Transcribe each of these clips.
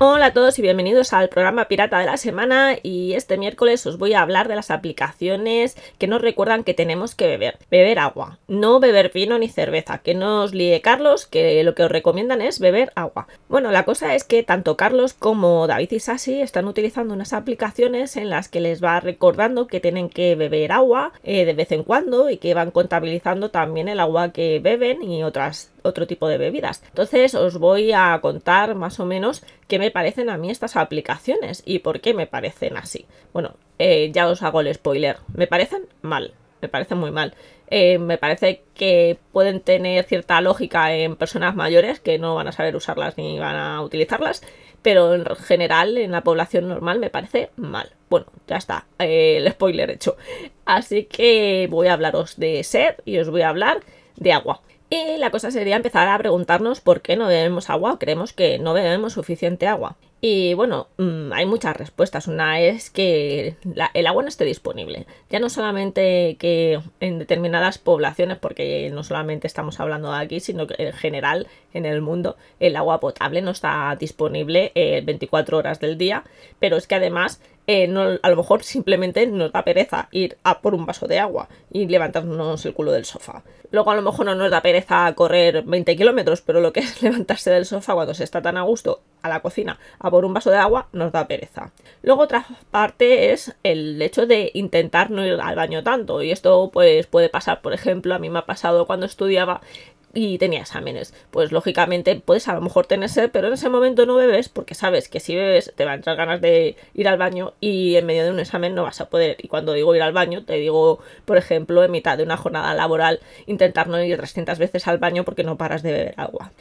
Hola a todos y bienvenidos al programa Pirata de la Semana y este miércoles os voy a hablar de las aplicaciones que nos recuerdan que tenemos que beber. Beber agua, no beber vino ni cerveza, que no os líe Carlos, que lo que os recomiendan es beber agua. Bueno, la cosa es que tanto Carlos como David y Sasi están utilizando unas aplicaciones en las que les va recordando que tienen que beber agua eh, de vez en cuando y que van contabilizando también el agua que beben y otras otro tipo de bebidas. Entonces os voy a contar más o menos qué me parecen a mí estas aplicaciones y por qué me parecen así. Bueno, eh, ya os hago el spoiler. Me parecen mal, me parecen muy mal. Eh, me parece que pueden tener cierta lógica en personas mayores que no van a saber usarlas ni van a utilizarlas, pero en general en la población normal me parece mal. Bueno, ya está, eh, el spoiler hecho. Así que voy a hablaros de sed y os voy a hablar de agua. Y la cosa sería empezar a preguntarnos por qué no bebemos agua o creemos que no bebemos suficiente agua. Y bueno, mm, hay muchas respuestas. Una es que el agua no esté disponible. Ya no solamente que en determinadas poblaciones, porque no solamente estamos hablando de aquí, sino que en general en el mundo el agua potable no está disponible 24 eh, horas del día. Pero es que además eh, a lo mejor simplemente nos da pereza ir a por un vaso de agua y levantarnos el culo del sofá. Luego a lo mejor no nos da pereza correr 20 kilómetros, pero lo que es levantarse del sofá cuando se está tan a gusto a la cocina a por un vaso de agua nos da pereza. Luego otra parte es el hecho de intentar no ir al baño tanto y esto pues puede pasar, por ejemplo, a mí me ha pasado cuando estudiaba y tenía exámenes. Pues lógicamente puedes a lo mejor tener sed, pero en ese momento no bebes porque sabes que si bebes te van a entrar ganas de ir al baño y en medio de un examen no vas a poder. Y cuando digo ir al baño, te digo, por ejemplo, en mitad de una jornada laboral, intentar no ir 300 veces al baño porque no paras de beber agua.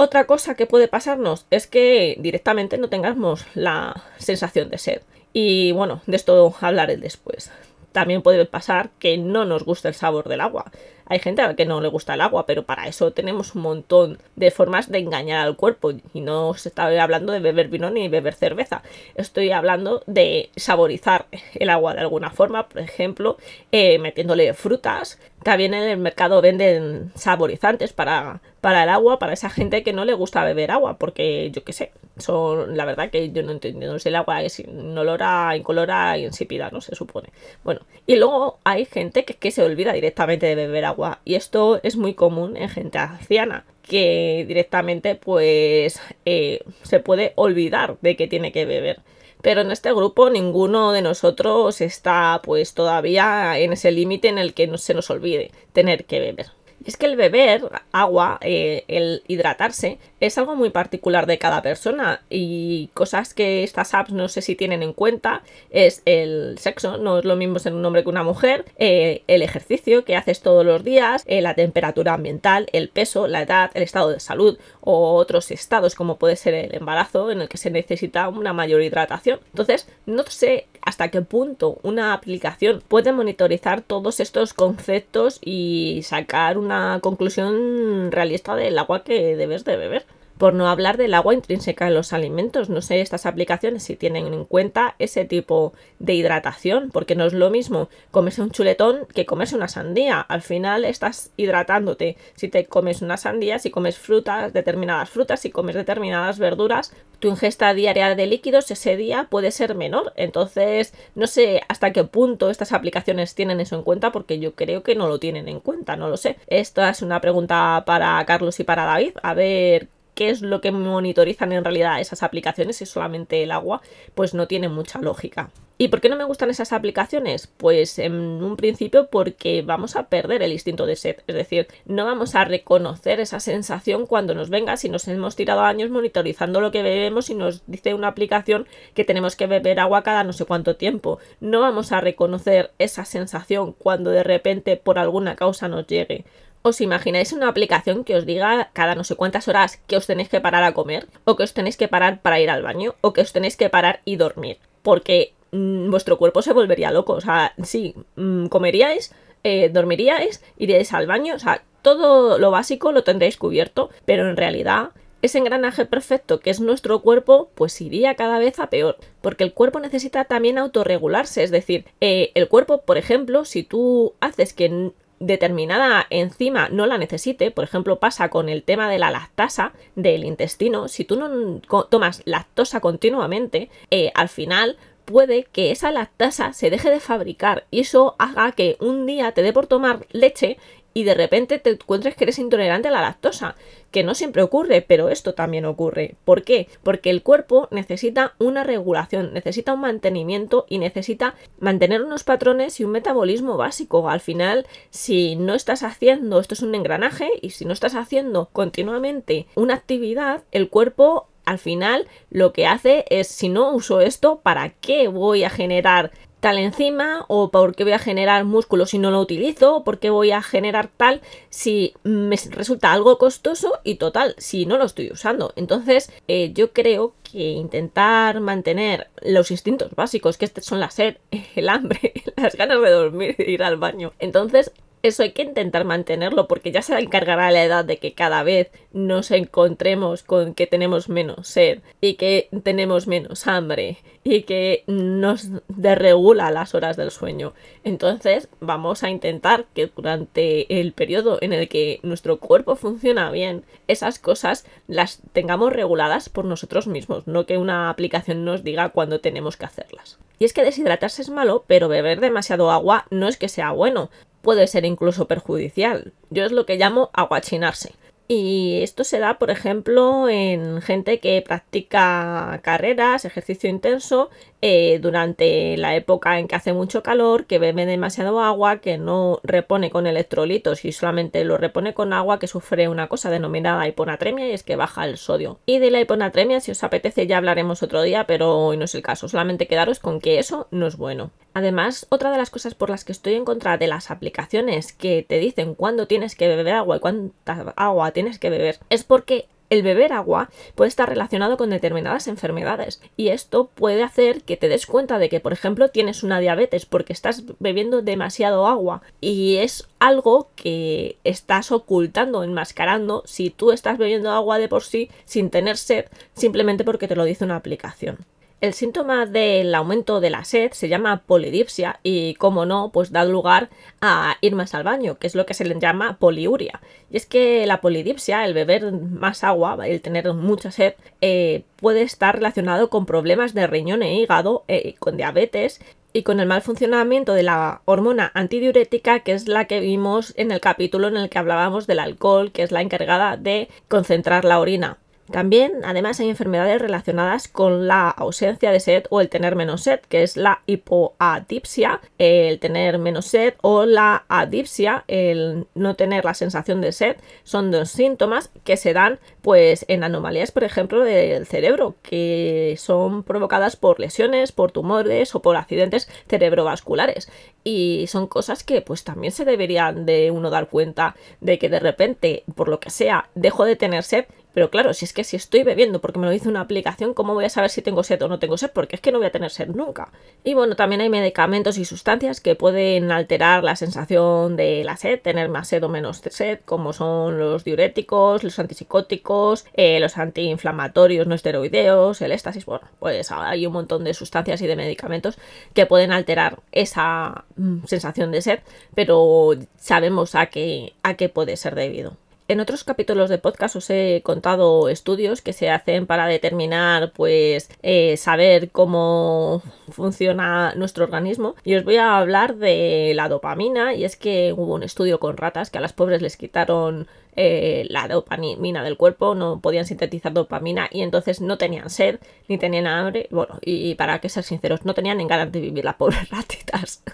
Otra cosa que puede pasarnos es que directamente no tengamos la sensación de sed. Y bueno, de esto hablaré después. También puede pasar que no nos guste el sabor del agua. Hay gente a la que no le gusta el agua, pero para eso tenemos un montón de formas de engañar al cuerpo. Y no se está hablando de beber vino ni beber cerveza. Estoy hablando de saborizar el agua de alguna forma, por ejemplo, eh, metiéndole frutas. También en el mercado venden saborizantes para, para el agua, para esa gente que no le gusta beber agua, porque yo qué sé, son la verdad que yo no entiendo, no sé, el agua es inolora, incolora y insípida, no se supone. Bueno, y luego hay gente que, que se olvida directamente de beber agua y esto es muy común en gente anciana que directamente pues eh, se puede olvidar de que tiene que beber. Pero en este grupo ninguno de nosotros está pues todavía en ese límite en el que no se nos olvide tener que beber es que el beber agua, eh, el hidratarse, es algo muy particular de cada persona y cosas que estas apps no sé si tienen en cuenta es el sexo, no es lo mismo ser un hombre que una mujer, eh, el ejercicio que haces todos los días, eh, la temperatura ambiental, el peso, la edad, el estado de salud o otros estados como puede ser el embarazo en el que se necesita una mayor hidratación. Entonces, no sé hasta qué punto una aplicación puede monitorizar todos estos conceptos y sacar una conclusión realista del agua que debes de beber por no hablar del agua intrínseca en los alimentos. No sé estas aplicaciones si tienen en cuenta ese tipo de hidratación, porque no es lo mismo comerse un chuletón que comerse una sandía. Al final estás hidratándote. Si te comes una sandía, si comes frutas, determinadas frutas, si comes determinadas verduras, tu ingesta diaria de líquidos ese día puede ser menor. Entonces, no sé hasta qué punto estas aplicaciones tienen eso en cuenta, porque yo creo que no lo tienen en cuenta, no lo sé. Esta es una pregunta para Carlos y para David. A ver qué es lo que monitorizan en realidad esas aplicaciones, es solamente el agua, pues no tiene mucha lógica. ¿Y por qué no me gustan esas aplicaciones? Pues en un principio porque vamos a perder el instinto de sed, es decir, no vamos a reconocer esa sensación cuando nos venga si nos hemos tirado años monitorizando lo que bebemos y nos dice una aplicación que tenemos que beber agua cada no sé cuánto tiempo. No vamos a reconocer esa sensación cuando de repente por alguna causa nos llegue. ¿Os imagináis una aplicación que os diga cada no sé cuántas horas que os tenéis que parar a comer? ¿O que os tenéis que parar para ir al baño? ¿O que os tenéis que parar y dormir? Porque mm, vuestro cuerpo se volvería loco. O sea, sí, mm, comeríais, eh, dormiríais, iríais al baño. O sea, todo lo básico lo tendréis cubierto. Pero en realidad ese engranaje perfecto que es nuestro cuerpo, pues iría cada vez a peor, porque el cuerpo necesita también autorregularse, es decir, eh, el cuerpo, por ejemplo, si tú haces que determinada enzima no la necesite, por ejemplo pasa con el tema de la lactasa del intestino, si tú no tomas lactosa continuamente, eh, al final puede que esa lactasa se deje de fabricar y eso haga que un día te dé por tomar leche y de repente te encuentres que eres intolerante a la lactosa, que no siempre ocurre, pero esto también ocurre. ¿Por qué? Porque el cuerpo necesita una regulación, necesita un mantenimiento y necesita mantener unos patrones y un metabolismo básico. Al final, si no estás haciendo, esto es un engranaje, y si no estás haciendo continuamente una actividad, el cuerpo al final lo que hace es, si no uso esto, ¿para qué voy a generar tal enzima o por qué voy a generar músculo si no lo utilizo o por qué voy a generar tal si me resulta algo costoso y total si no lo estoy usando. Entonces eh, yo creo que intentar mantener los instintos básicos que son la sed el hambre las ganas de dormir de ir al baño. Entonces eso hay que intentar mantenerlo porque ya se encargará la edad de que cada vez nos encontremos con que tenemos menos sed y que tenemos menos hambre y que nos desregula las horas del sueño. Entonces vamos a intentar que durante el periodo en el que nuestro cuerpo funciona bien, esas cosas las tengamos reguladas por nosotros mismos, no que una aplicación nos diga cuándo tenemos que hacerlas. Y es que deshidratarse es malo, pero beber demasiado agua no es que sea bueno puede ser incluso perjudicial. Yo es lo que llamo aguachinarse. Y esto se da, por ejemplo, en gente que practica carreras, ejercicio intenso, eh, durante la época en que hace mucho calor, que bebe demasiado agua, que no repone con electrolitos y solamente lo repone con agua, que sufre una cosa denominada hiponatremia y es que baja el sodio. Y de la hiponatremia, si os apetece, ya hablaremos otro día, pero hoy no es el caso. Solamente quedaros con que eso no es bueno. Además, otra de las cosas por las que estoy en contra de las aplicaciones que te dicen cuándo tienes que beber agua y cuánta agua tienes que beber es porque el beber agua puede estar relacionado con determinadas enfermedades y esto puede hacer que te des cuenta de que, por ejemplo, tienes una diabetes porque estás bebiendo demasiado agua y es algo que estás ocultando, enmascarando si tú estás bebiendo agua de por sí sin tener sed simplemente porque te lo dice una aplicación. El síntoma del aumento de la sed se llama polidipsia y, como no, pues da lugar a ir más al baño, que es lo que se le llama poliuria. Y es que la polidipsia, el beber más agua, el tener mucha sed, eh, puede estar relacionado con problemas de riñón e hígado, eh, con diabetes y con el mal funcionamiento de la hormona antidiurética, que es la que vimos en el capítulo en el que hablábamos del alcohol, que es la encargada de concentrar la orina. También, además, hay enfermedades relacionadas con la ausencia de sed o el tener menos sed, que es la hipoadipsia, el tener menos sed o la adipsia, el no tener la sensación de sed. Son dos síntomas que se dan pues en anomalías, por ejemplo, del cerebro, que son provocadas por lesiones, por tumores o por accidentes cerebrovasculares. Y son cosas que pues también se deberían de uno dar cuenta de que de repente, por lo que sea, dejo de tener sed pero claro, si es que si estoy bebiendo porque me lo dice una aplicación, ¿cómo voy a saber si tengo sed o no tengo sed? Porque es que no voy a tener sed nunca. Y bueno, también hay medicamentos y sustancias que pueden alterar la sensación de la sed, tener más sed o menos sed, como son los diuréticos, los antipsicóticos, eh, los antiinflamatorios no esteroideos, el éxtasis. Bueno, pues hay un montón de sustancias y de medicamentos que pueden alterar esa mm, sensación de sed, pero sabemos a qué, a qué puede ser debido. En otros capítulos de podcast os he contado estudios que se hacen para determinar, pues, eh, saber cómo funciona nuestro organismo. Y os voy a hablar de la dopamina. Y es que hubo un estudio con ratas que a las pobres les quitaron eh, la dopamina del cuerpo, no podían sintetizar dopamina y entonces no tenían sed ni tenían hambre. Bueno, y, para que ser sinceros, no tenían ni ganas de vivir las pobres ratitas.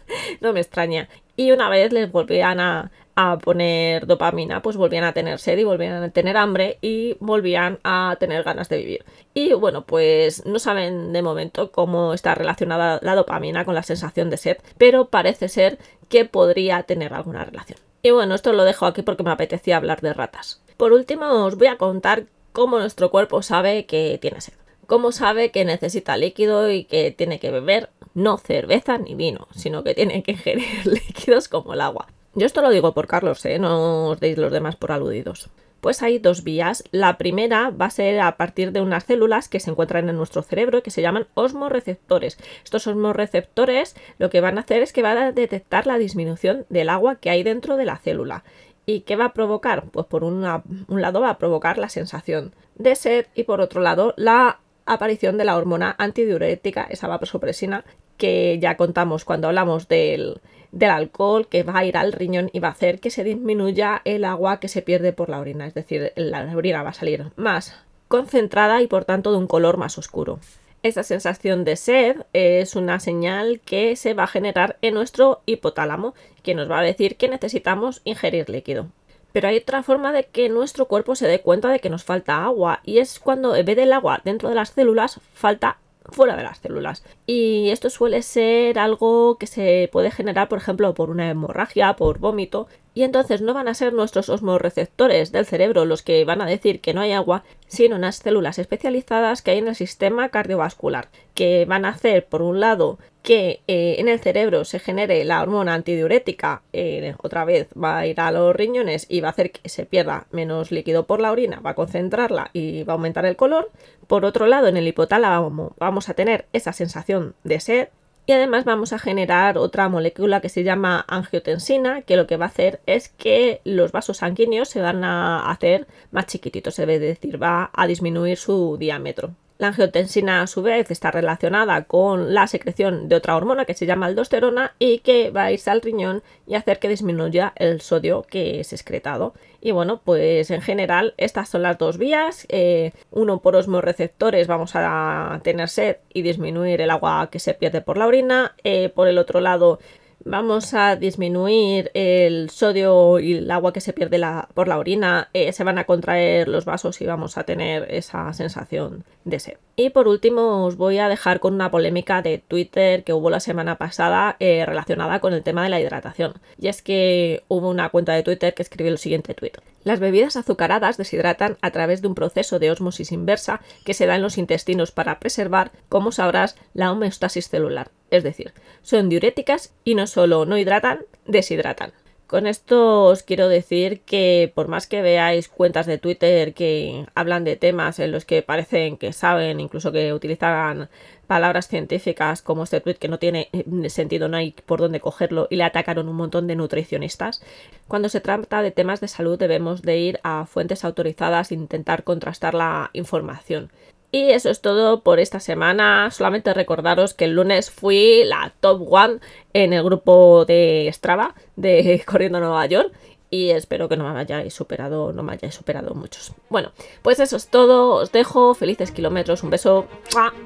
no me extraña. Y una vez les volvían a, a poner dopamina, pues volvían a tener sed y volvían a tener hambre y volvían a tener ganas de vivir. Y bueno, pues no saben de momento cómo está relacionada la dopamina con la sensación de sed, pero parece ser que podría tener alguna relación. Y bueno, esto lo dejo aquí porque me apetecía hablar de ratas. Por último, os voy a contar cómo nuestro cuerpo sabe que tiene sed. Cómo sabe que necesita líquido y que tiene que beber no cerveza ni vino, sino que tiene que ingerir líquidos como el agua. Yo esto lo digo por Carlos, ¿eh? no os deis los demás por aludidos. Pues hay dos vías. La primera va a ser a partir de unas células que se encuentran en nuestro cerebro que se llaman osmoreceptores. Estos osmoreceptores lo que van a hacer es que van a detectar la disminución del agua que hay dentro de la célula. ¿Y qué va a provocar? Pues por un lado va a provocar la sensación de sed y por otro lado la aparición de la hormona antidiurética, esa vasopresina, que ya contamos cuando hablamos del, del alcohol que va a ir al riñón y va a hacer que se disminuya el agua que se pierde por la orina, es decir, la orina va a salir más concentrada y por tanto de un color más oscuro. Esa sensación de sed es una señal que se va a generar en nuestro hipotálamo, que nos va a decir que necesitamos ingerir líquido. Pero hay otra forma de que nuestro cuerpo se dé cuenta de que nos falta agua y es cuando en vez del agua dentro de las células falta fuera de las células. Y esto suele ser algo que se puede generar, por ejemplo, por una hemorragia, por vómito, y entonces no van a ser nuestros osmoreceptores del cerebro los que van a decir que no hay agua, sino unas células especializadas que hay en el sistema cardiovascular, que van a hacer, por un lado, que eh, en el cerebro se genere la hormona antidiurética, eh, otra vez va a ir a los riñones y va a hacer que se pierda menos líquido por la orina, va a concentrarla y va a aumentar el color. Por otro lado, en el hipotálamo vamos a tener esa sensación de sed, y además vamos a generar otra molécula que se llama angiotensina, que lo que va a hacer es que los vasos sanguíneos se van a hacer más chiquititos, es decir, va a disminuir su diámetro. La angiotensina a su vez está relacionada con la secreción de otra hormona que se llama aldosterona y que va a al riñón y hacer que disminuya el sodio que es excretado. Y bueno, pues en general estas son las dos vías. Eh, uno por osmoreceptores vamos a tener sed y disminuir el agua que se pierde por la orina. Eh, por el otro lado vamos a disminuir el sodio y el agua que se pierde por la orina, eh, se van a contraer los vasos y vamos a tener esa sensación de sed. Y por último os voy a dejar con una polémica de Twitter que hubo la semana pasada eh, relacionada con el tema de la hidratación. Y es que hubo una cuenta de Twitter que escribió el siguiente tweet. Las bebidas azucaradas deshidratan a través de un proceso de osmosis inversa que se da en los intestinos para preservar, como sabrás, la homeostasis celular. Es decir, son diuréticas y no solo no hidratan, deshidratan. Con esto os quiero decir que por más que veáis cuentas de Twitter que hablan de temas en los que parecen que saben, incluso que utilizan palabras científicas como este tweet que no tiene eh, sentido, no hay por dónde cogerlo y le atacaron un montón de nutricionistas, cuando se trata de temas de salud debemos de ir a fuentes autorizadas e intentar contrastar la información. Y eso es todo por esta semana. Solamente recordaros que el lunes fui la top one en el grupo de Strava de Corriendo Nueva York. Y espero que no me hayáis superado, no me hayáis superado muchos. Bueno, pues eso es todo. Os dejo. Felices kilómetros. Un beso.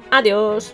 Adiós.